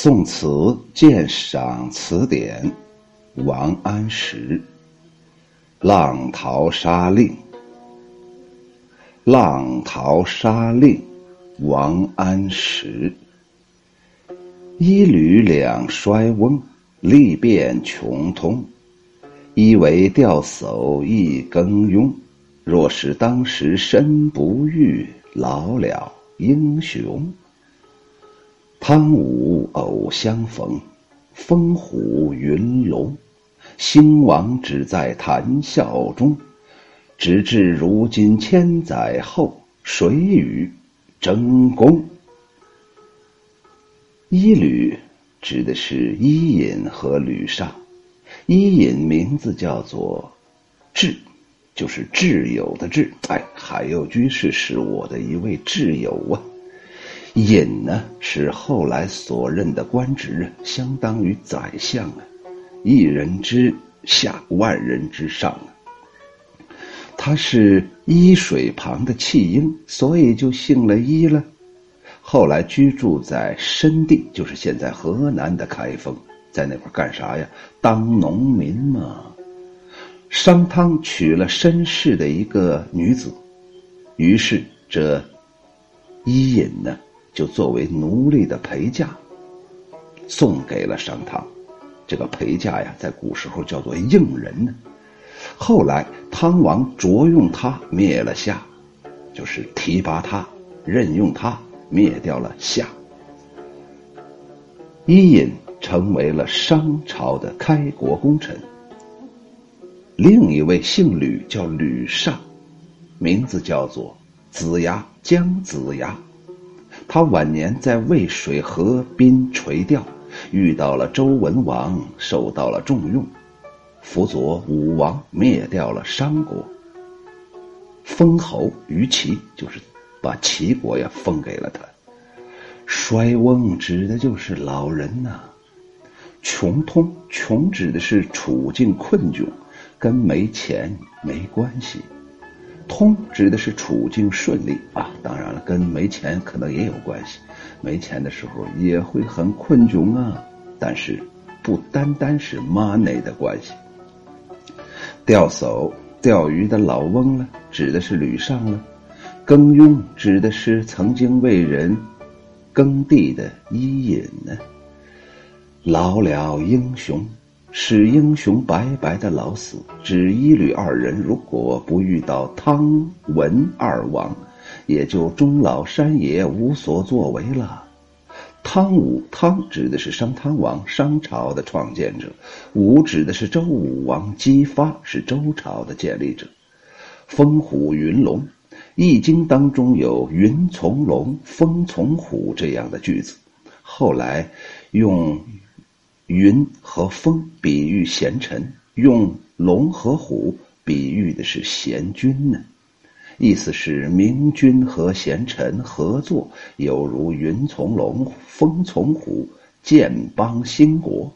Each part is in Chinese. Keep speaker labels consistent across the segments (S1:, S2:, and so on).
S1: 宋词鉴赏词典，王安石。浪淘沙令，浪淘沙令，王安石。一履两衰翁，力变穷通。一为钓叟一耕臅。若是当时身不遇，老了英雄。汤武偶相逢，风虎云龙。兴亡只在谈笑中。直至如今千载后，谁与争功？伊吕指的是伊尹和吕尚。伊尹名字叫做挚，就是挚友的挚。哎，海右居士是我的一位挚友啊。尹呢是后来所任的官职，相当于宰相啊，一人之下，万人之上啊。他是伊水旁的弃婴，所以就姓了伊了。后来居住在申地，就是现在河南的开封，在那块干啥呀？当农民嘛。商汤娶了申氏的一个女子，于是这伊尹呢。就作为奴隶的陪嫁，送给了商汤。这个陪嫁呀，在古时候叫做应人呢。后来汤王着用他灭了夏，就是提拔他，任用他灭掉了夏。伊尹成为了商朝的开国功臣。另一位姓吕，叫吕尚，名字叫做子牙，姜子牙。他晚年在渭水河滨垂钓，遇到了周文王，受到了重用，辅佐武王灭掉了商国，封侯于齐，就是把齐国呀封给了他。衰翁指的就是老人呐，穷通穷指的是处境困窘，跟没钱没关系。通指的是处境顺利啊，当然了，跟没钱可能也有关系，没钱的时候也会很困窘啊。但是不单单是 money 的关系。钓叟钓鱼的老翁了，指的是吕尚了；耕臅指的是曾经为人耕地的伊尹呢。老了英雄。使英雄白白的老死，只一吕二人如果不遇到汤文二王，也就终老山野无所作为了。汤武汤指的是商汤王，商朝的创建者；武指的是周武王，姬发是周朝的建立者。风虎云龙，《易经》当中有“云从龙，风从虎”这样的句子，后来用。云和风比喻贤臣，用龙和虎比喻的是贤君呢。意思是明君和贤臣合作，犹如云从龙，风从虎，建邦兴国。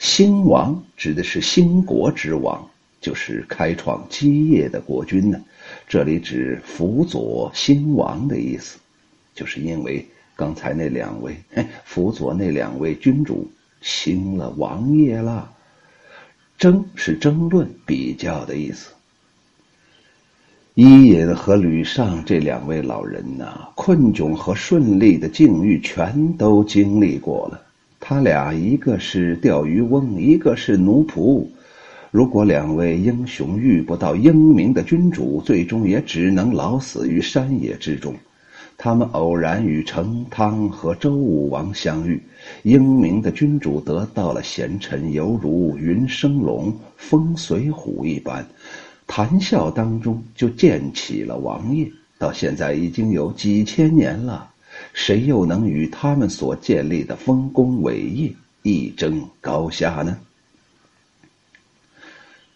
S1: 兴王指的是兴国之王，就是开创基业的国君呢。这里指辅佐兴王的意思，就是因为刚才那两位辅佐那两位君主。兴了王业了，争是争论、比较的意思。伊尹和吕尚这两位老人呐，困窘和顺利的境遇全都经历过了。他俩一个是钓鱼翁，一个是奴仆。如果两位英雄遇不到英明的君主，最终也只能老死于山野之中。他们偶然与成汤和周武王相遇，英明的君主得到了贤臣，犹如云生龙，风随虎一般，谈笑当中就建起了王业。到现在已经有几千年了，谁又能与他们所建立的丰功伟业一争高下呢？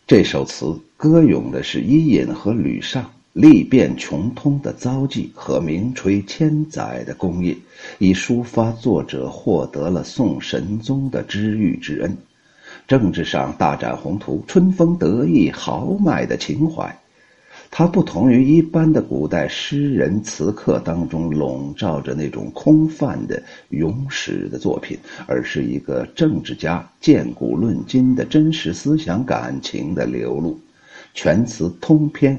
S1: 这首词歌咏的是伊尹和吕尚。历变穷通的遭际和名垂千载的功业，以抒发作者获得了宋神宗的知遇之恩；政治上大展宏图、春风得意、豪迈的情怀；它不同于一般的古代诗人词客当中笼罩着那种空泛的咏史的作品，而是一个政治家见古论今的真实思想感情的流露，全词通篇。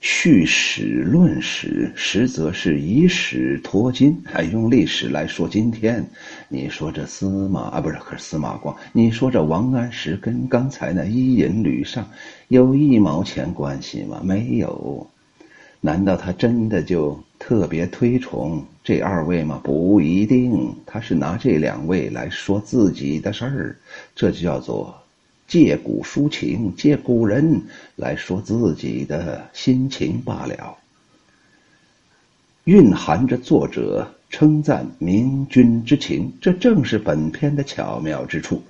S1: 叙史论史，实则是以史托今，还用历史来说今天。你说这司马啊，不是可是司马光？你说这王安石跟刚才那伊尹吕尚有一毛钱关系吗？没有。难道他真的就特别推崇这二位吗？不一定，他是拿这两位来说自己的事儿，这就叫做。借古抒情，借古人来说自己的心情罢了，蕴含着作者称赞明君之情，这正是本篇的巧妙之处。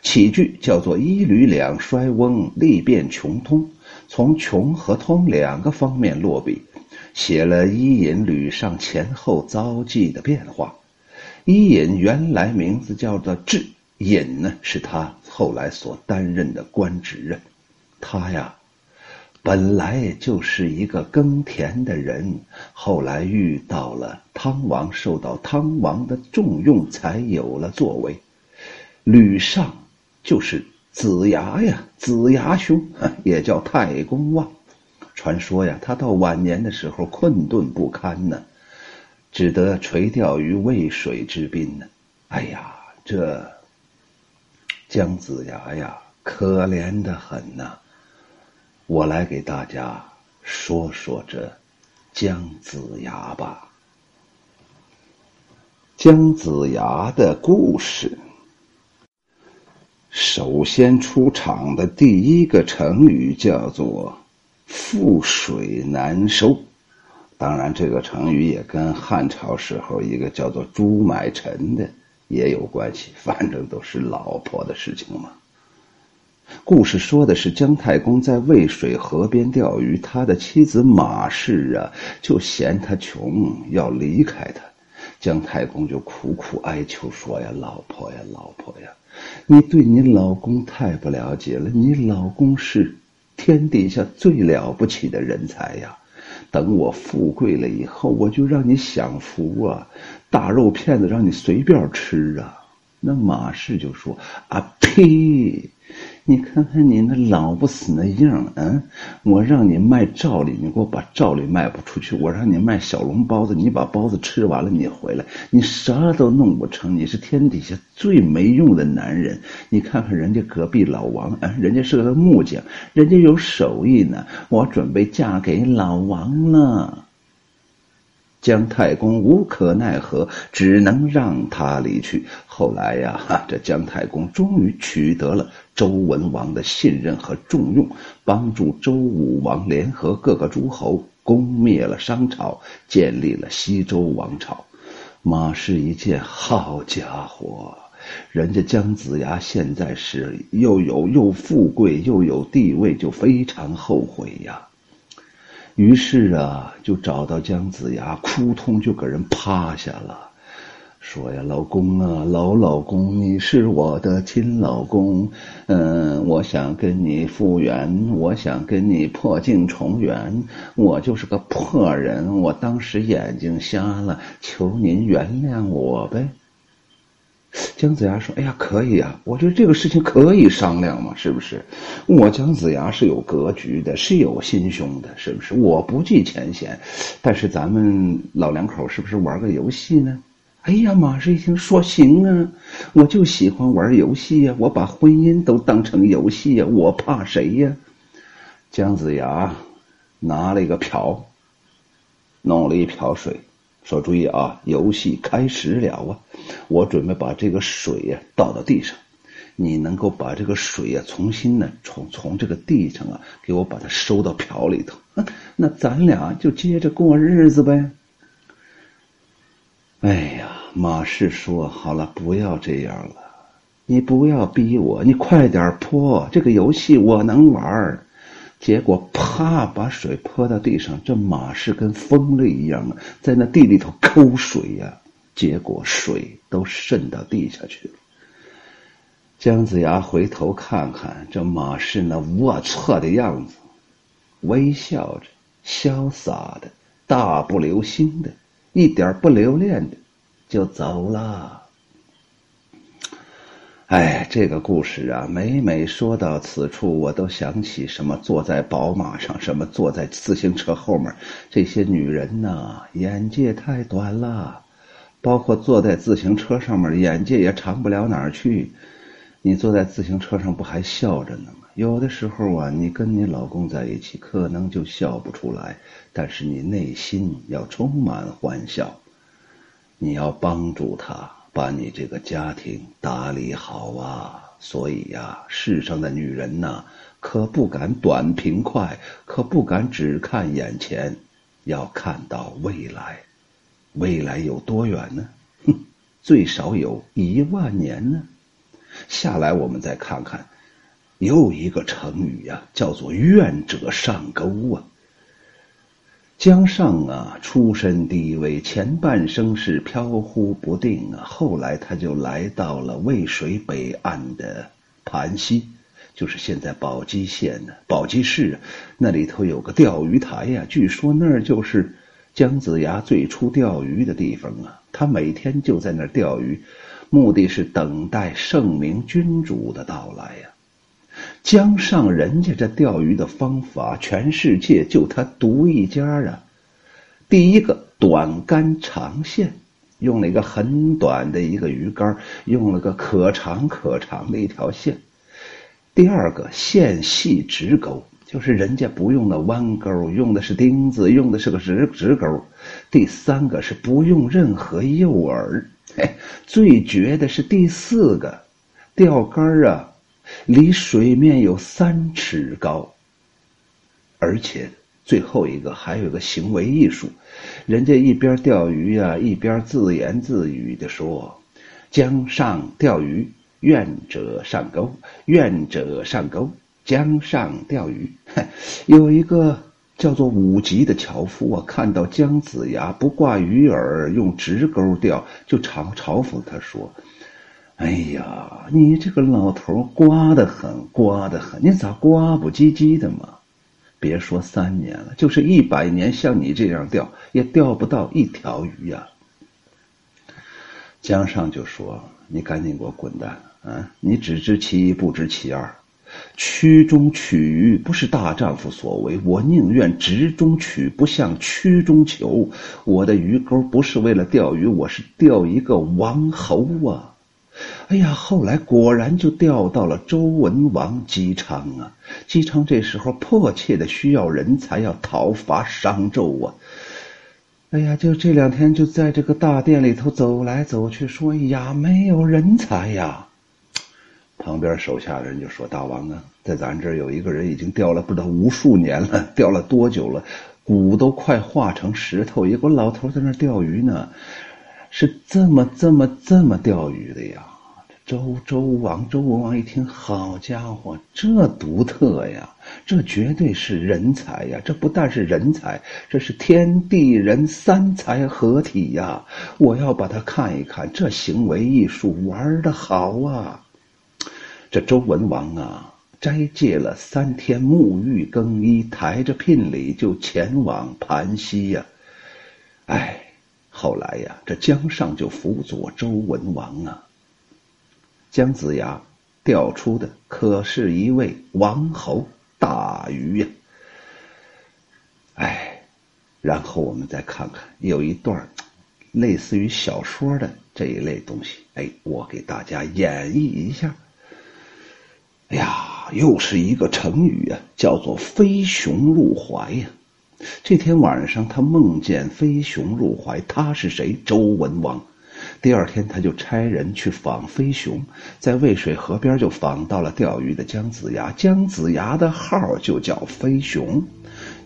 S1: 起句叫做“一吕两衰翁，力变穷通”，从穷和通两个方面落笔，写了伊尹、吕尚前后遭际的变化。伊尹原来名字叫做智。尹呢，是他后来所担任的官职啊。他呀，本来就是一个耕田的人，后来遇到了汤王，受到汤王的重用，才有了作为。吕尚就是子牙呀，子牙兄 也叫太公望。传说呀，他到晚年的时候困顿不堪呢，只得垂钓于渭水之滨呢。哎呀，这。姜子牙呀，可怜的很呐！我来给大家说说这姜子牙吧。姜子牙的故事，首先出场的第一个成语叫做“覆水难收”。当然，这个成语也跟汉朝时候一个叫做朱买臣的。也有关系，反正都是老婆的事情嘛。故事说的是姜太公在渭水河边钓鱼，他的妻子马氏啊，就嫌他穷，要离开他。姜太公就苦苦哀求说：“呀，老婆呀，老婆呀，你对你老公太不了解了，你老公是天底下最了不起的人才呀。”等我富贵了以后，我就让你享福啊！大肉片子让你随便吃啊！那马氏就说：“啊呸！”你看看你那老不死那样，嗯，我让你卖赵礼，你给我把赵礼卖不出去；我让你卖小笼包子，你把包子吃完了，你回来，你啥都弄不成，你是天底下最没用的男人。你看看人家隔壁老王，啊，人家是个木匠，人家有手艺呢，我准备嫁给老王了。姜太公无可奈何，只能让他离去。后来呀，这姜太公终于取得了周文王的信任和重用，帮助周武王联合各个诸侯，攻灭了商朝，建立了西周王朝。马氏一见，好家伙，人家姜子牙现在是又有又富贵又有地位，就非常后悔呀。于是啊，就找到姜子牙，扑通就给人趴下了，说呀：“老公啊，老老公，你是我的亲老公，嗯，我想跟你复原，我想跟你破镜重圆，我就是个破人，我当时眼睛瞎了，求您原谅我呗。”姜子牙说：“哎呀，可以啊，我觉得这个事情可以商量嘛，是不是？我姜子牙是有格局的，是有心胸的，是不是？我不计前嫌，但是咱们老两口是不是玩个游戏呢？”哎呀，马氏一听说：“行啊，我就喜欢玩游戏呀，我把婚姻都当成游戏呀，我怕谁呀？”姜子牙拿了一个瓢，弄了一瓢水。说注意啊，游戏开始了啊！我准备把这个水呀倒到地上，你能够把这个水呀重新呢从从这个地上啊给我把它收到瓢里头，那咱俩就接着过日子呗。哎呀，马氏说好了，不要这样了，你不要逼我，你快点泼这个游戏，我能玩。结果啪，把水泼到地上，这马是跟疯了一样啊，在那地里头抠水呀。结果水都渗到地下去了。姜子牙回头看看这马氏那龌龊的样子，微笑着潇洒的、大步流星的、一点不留恋的就走了。哎，这个故事啊，每每说到此处，我都想起什么坐在宝马上，什么坐在自行车后面，这些女人呐，眼界太短了。包括坐在自行车上面，眼界也长不了哪儿去。你坐在自行车上不还笑着呢吗？有的时候啊，你跟你老公在一起，可能就笑不出来，但是你内心要充满欢笑。你要帮助他把你这个家庭打理好啊。所以呀，世上的女人呐，可不敢短平快，可不敢只看眼前，要看到未来。未来有多远呢？哼，最少有一万年呢。下来，我们再看看，又一个成语呀，叫做“愿者上钩”啊。江上啊，出身低微，前半生是飘忽不定啊。后来他就来到了渭水北岸的盘溪，就是现在宝鸡县的宝鸡市啊，那里头有个钓鱼台呀，据说那儿就是。姜子牙最初钓鱼的地方啊，他每天就在那儿钓鱼，目的是等待圣明君主的到来呀。江上人家这钓鱼的方法，全世界就他独一家啊。第一个短竿长线，用了一个很短的一个鱼竿，用了个可长可长的一条线。第二个线细直钩。就是人家不用那弯钩，用的是钉子，用的是个直直钩。第三个是不用任何诱饵，嘿，最绝的是第四个，钓竿啊，离水面有三尺高。而且最后一个还有个行为艺术，人家一边钓鱼呀，一边自言自语的说：“江上钓鱼，愿者上钩，愿者上钩。”江上钓鱼，有一个叫做武吉的樵夫啊，看到姜子牙不挂鱼饵，用直钩钓，就嘲嘲讽他说：“哎呀，你这个老头瓜得很，瓜得很，你咋瓜不唧唧的嘛？别说三年了，就是一百年，像你这样钓，也钓不到一条鱼呀。”江上就说：“你赶紧给我滚蛋啊！你只知其一，不知其二。”曲中取鱼不是大丈夫所为，我宁愿直中取，不向曲中求。我的鱼钩不是为了钓鱼，我是钓一个王侯啊！哎呀，后来果然就钓到了周文王姬昌啊！姬昌这时候迫切的需要人才，要讨伐商纣啊！哎呀，就这两天就在这个大殿里头走来走去，说呀，没有人才呀。旁边手下人就说：“大王啊，在咱这儿有一个人已经钓了不知道无数年了，钓了多久了？骨都快化成石头，一个老头在那钓鱼呢，是这么这么这么钓鱼的呀！”周周王周文王一听，好家伙，这独特呀，这绝对是人才呀！这不但是人才，这是天地人三才合体呀！我要把它看一看，这行为艺术玩的好啊！这周文王啊，斋戒了三天，沐浴更衣，抬着聘礼就前往盘溪呀。哎，后来呀，这江上就辅佐周文王啊。姜子牙钓出的可是一位王侯大鱼呀。哎，然后我们再看看，有一段类似于小说的这一类东西，哎，我给大家演绎一下。哎呀，又是一个成语啊，叫做“飞熊入怀”呀。这天晚上，他梦见飞熊入怀，他是谁？周文王。第二天，他就差人去访飞熊，在渭水河边就访到了钓鱼的姜子牙。姜子牙的号就叫飞熊，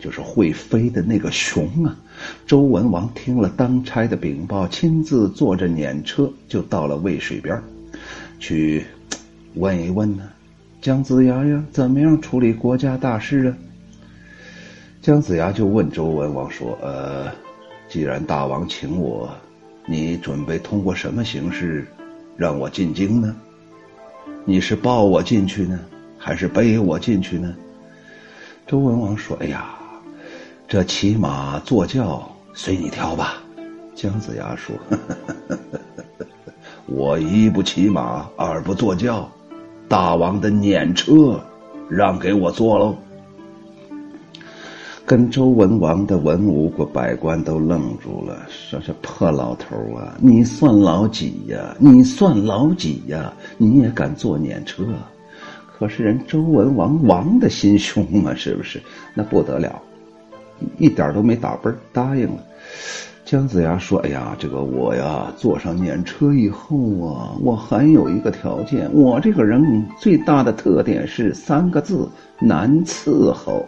S1: 就是会飞的那个熊啊。周文王听了当差的禀报，亲自坐着辇车就到了渭水边，去问一问呢。姜子牙呀，怎么样处理国家大事啊？姜子牙就问周文王说：“呃，既然大王请我，你准备通过什么形式让我进京呢？你是抱我进去呢，还是背我进去呢？”周文王说：“哎呀，这骑马坐轿随你挑吧。姜子牙说：“我一不骑马，二不坐轿，大王的辇车让给我坐喽。”跟周文王的文武百官都愣住了，说：“这破老头啊，你算老几呀？你算老几呀？你也敢坐辇车？可是人周文王王的心胸啊，是不是？那不得了，一点都没打奔答应了。”姜子牙说：“哎呀，这个我呀，坐上辇车以后啊，我还有一个条件，我这个人最大的特点是三个字：难伺候。”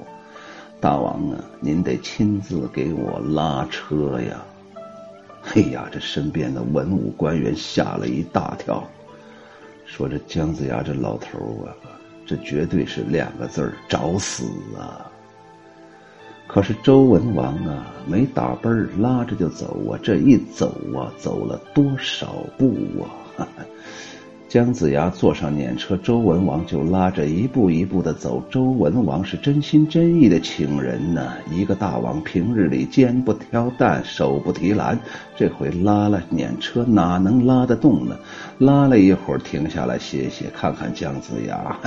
S1: 大王啊，您得亲自给我拉车呀！哎呀，这身边的文武官员吓了一大跳，说这姜子牙这老头啊，这绝对是两个字儿找死啊！可是周文王啊，没打奔，拉着就走啊，这一走啊，走了多少步啊！姜子牙坐上辇车，周文王就拉着一步一步的走。周文王是真心真意的请人呢。一个大王平日里肩不挑担，手不提篮，这回拉了辇车哪能拉得动呢？拉了一会儿，停下来歇歇，看看姜子牙。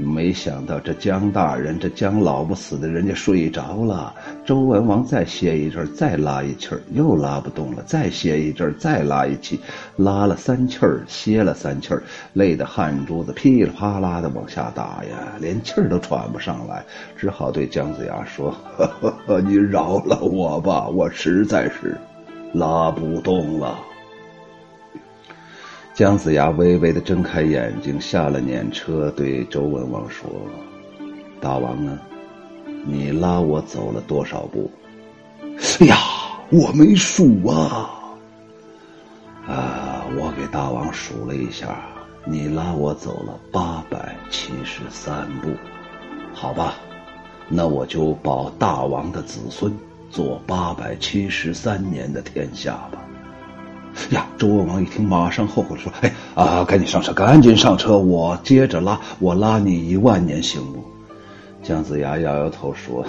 S1: 没想到这姜大人，这姜老不死的，人家睡着了。周文王再歇一阵再拉一气儿，又拉不动了，再歇一阵再拉一气，拉了三气儿，歇了三气儿，累得汗珠子噼里啪啦的往下打呀，连气儿都喘不上来，只好对姜子牙说：“ 呵呵你饶了我吧，我实在是拉不动了。”姜子牙微微的睁开眼睛，下了辇车，对周文王说：“大王啊，你拉我走了多少步？”“哎呀，我没数啊！”“啊，我给大王数了一下，你拉我走了八百七十三步，好吧，那我就保大王的子孙做八百七十三年的天下吧。”呀！周文王一听，马上后悔说：“哎啊，赶紧上车，赶紧上车，我接着拉，我拉你一万年，行不？”姜子牙摇摇头说：“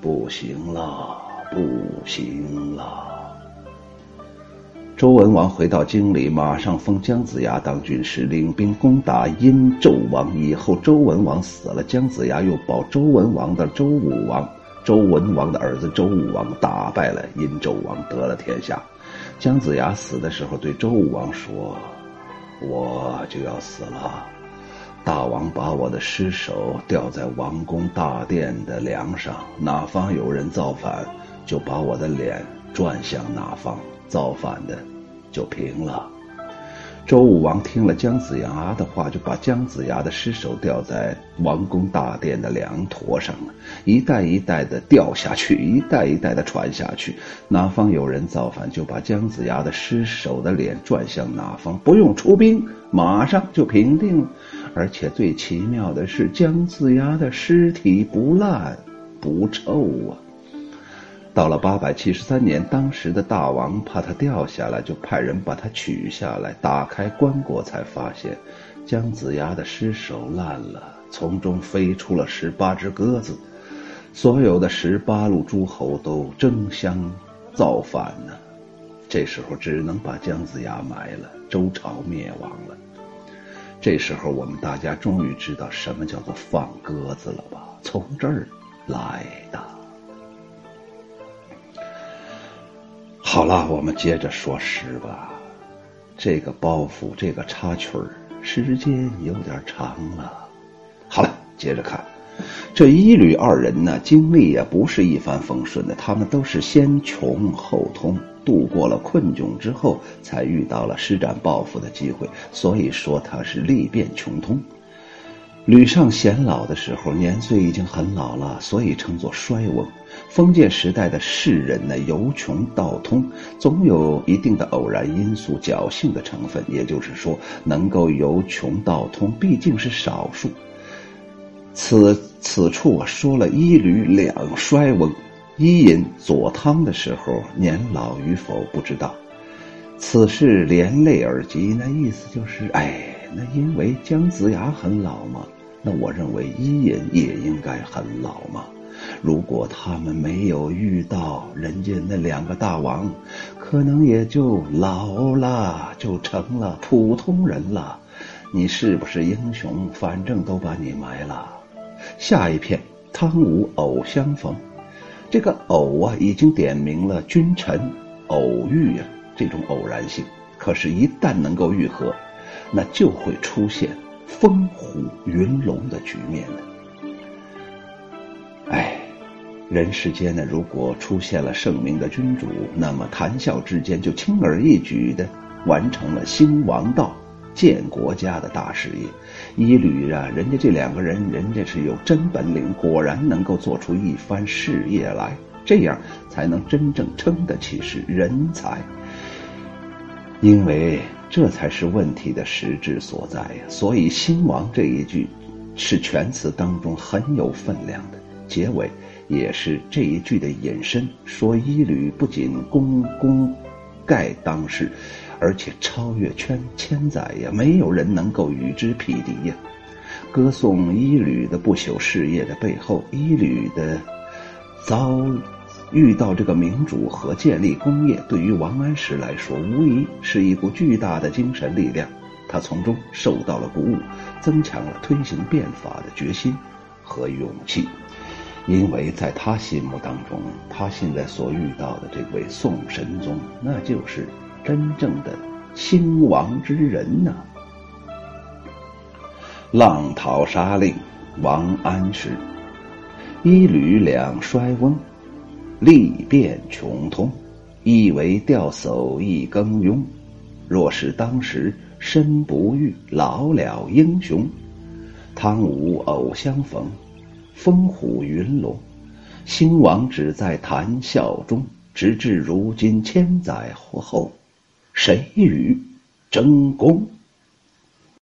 S1: 不行了，不行了。”周文王回到京里，马上封姜子牙当军师，领兵攻打殷纣王。以后周文王死了，姜子牙又保周文王的周武王，周文王的儿子周武王打败了殷纣王，得了天下。姜子牙死的时候，对周武王说：“我就要死了，大王把我的尸首吊在王宫大殿的梁上，哪方有人造反，就把我的脸转向哪方，造反的就平了。”周武王听了姜子牙的话，就把姜子牙的尸首吊在王宫大殿的梁坨上了，一代一代的掉下去，一代一代的传下去。哪方有人造反，就把姜子牙的尸首的脸转向哪方，不用出兵，马上就平定了。而且最奇妙的是，姜子牙的尸体不烂不臭啊。到了八百七十三年，当时的大王怕他掉下来，就派人把他取下来。打开棺椁，才发现姜子牙的尸首烂了，从中飞出了十八只鸽子。所有的十八路诸侯都争相造反呢。这时候只能把姜子牙埋了，周朝灭亡了。这时候我们大家终于知道什么叫做放鸽子了吧？从这儿来的。好了，我们接着说诗吧。这个包袱，这个插曲儿，时间有点长了。好了，接着看，这一吕二人呢，经历也不是一帆风顺的。他们都是先穷后通，度过了困窘之后，才遇到了施展抱负的机会。所以说，他是历变穷通。吕尚显老的时候，年岁已经很老了，所以称作衰翁。封建时代的士人呢，由穷到通，总有一定的偶然因素、侥幸的成分。也就是说，能够由穷到通，毕竟是少数。此此处我说了一吕两衰翁，伊尹左汤的时候年老与否不知道。此事连累而及，那意思就是，哎，那因为姜子牙很老嘛。那我认为伊尹也应该很老嘛，如果他们没有遇到人家那两个大王，可能也就老了，就成了普通人了。你是不是英雄？反正都把你埋了。下一片，汤武偶相逢。这个偶啊，已经点明了君臣偶遇啊这种偶然性。可是，一旦能够愈合，那就会出现风虎云龙的局面的。哎，人世间呢，如果出现了圣明的君主，那么谈笑之间就轻而易举的完成了兴王道。建国家的大事业，一吕啊，人家这两个人，人家是有真本领，果然能够做出一番事业来，这样才能真正称得起是人才。因为这才是问题的实质所在呀。所以“兴亡”这一句，是全词当中很有分量的。结尾也是这一句的引申，说一吕不仅功功盖当世。而且超越圈千载呀，没有人能够与之匹敌呀。歌颂伊吕的不朽事业的背后，伊吕的遭遇到这个民主和建立工业，对于王安石来说，无疑是一股巨大的精神力量。他从中受到了鼓舞，增强了推行变法的决心和勇气。因为在他心目当中，他现在所遇到的这位宋神宗，那就是。真正的兴亡之人呐！浪淘沙令王安石，一吕两衰翁，力变穷通，一为钓叟一耕庸。若是当时身不遇，老了英雄。汤武偶相逢，风虎云龙，兴亡只在谈笑中。直至如今千载后。谁与争功？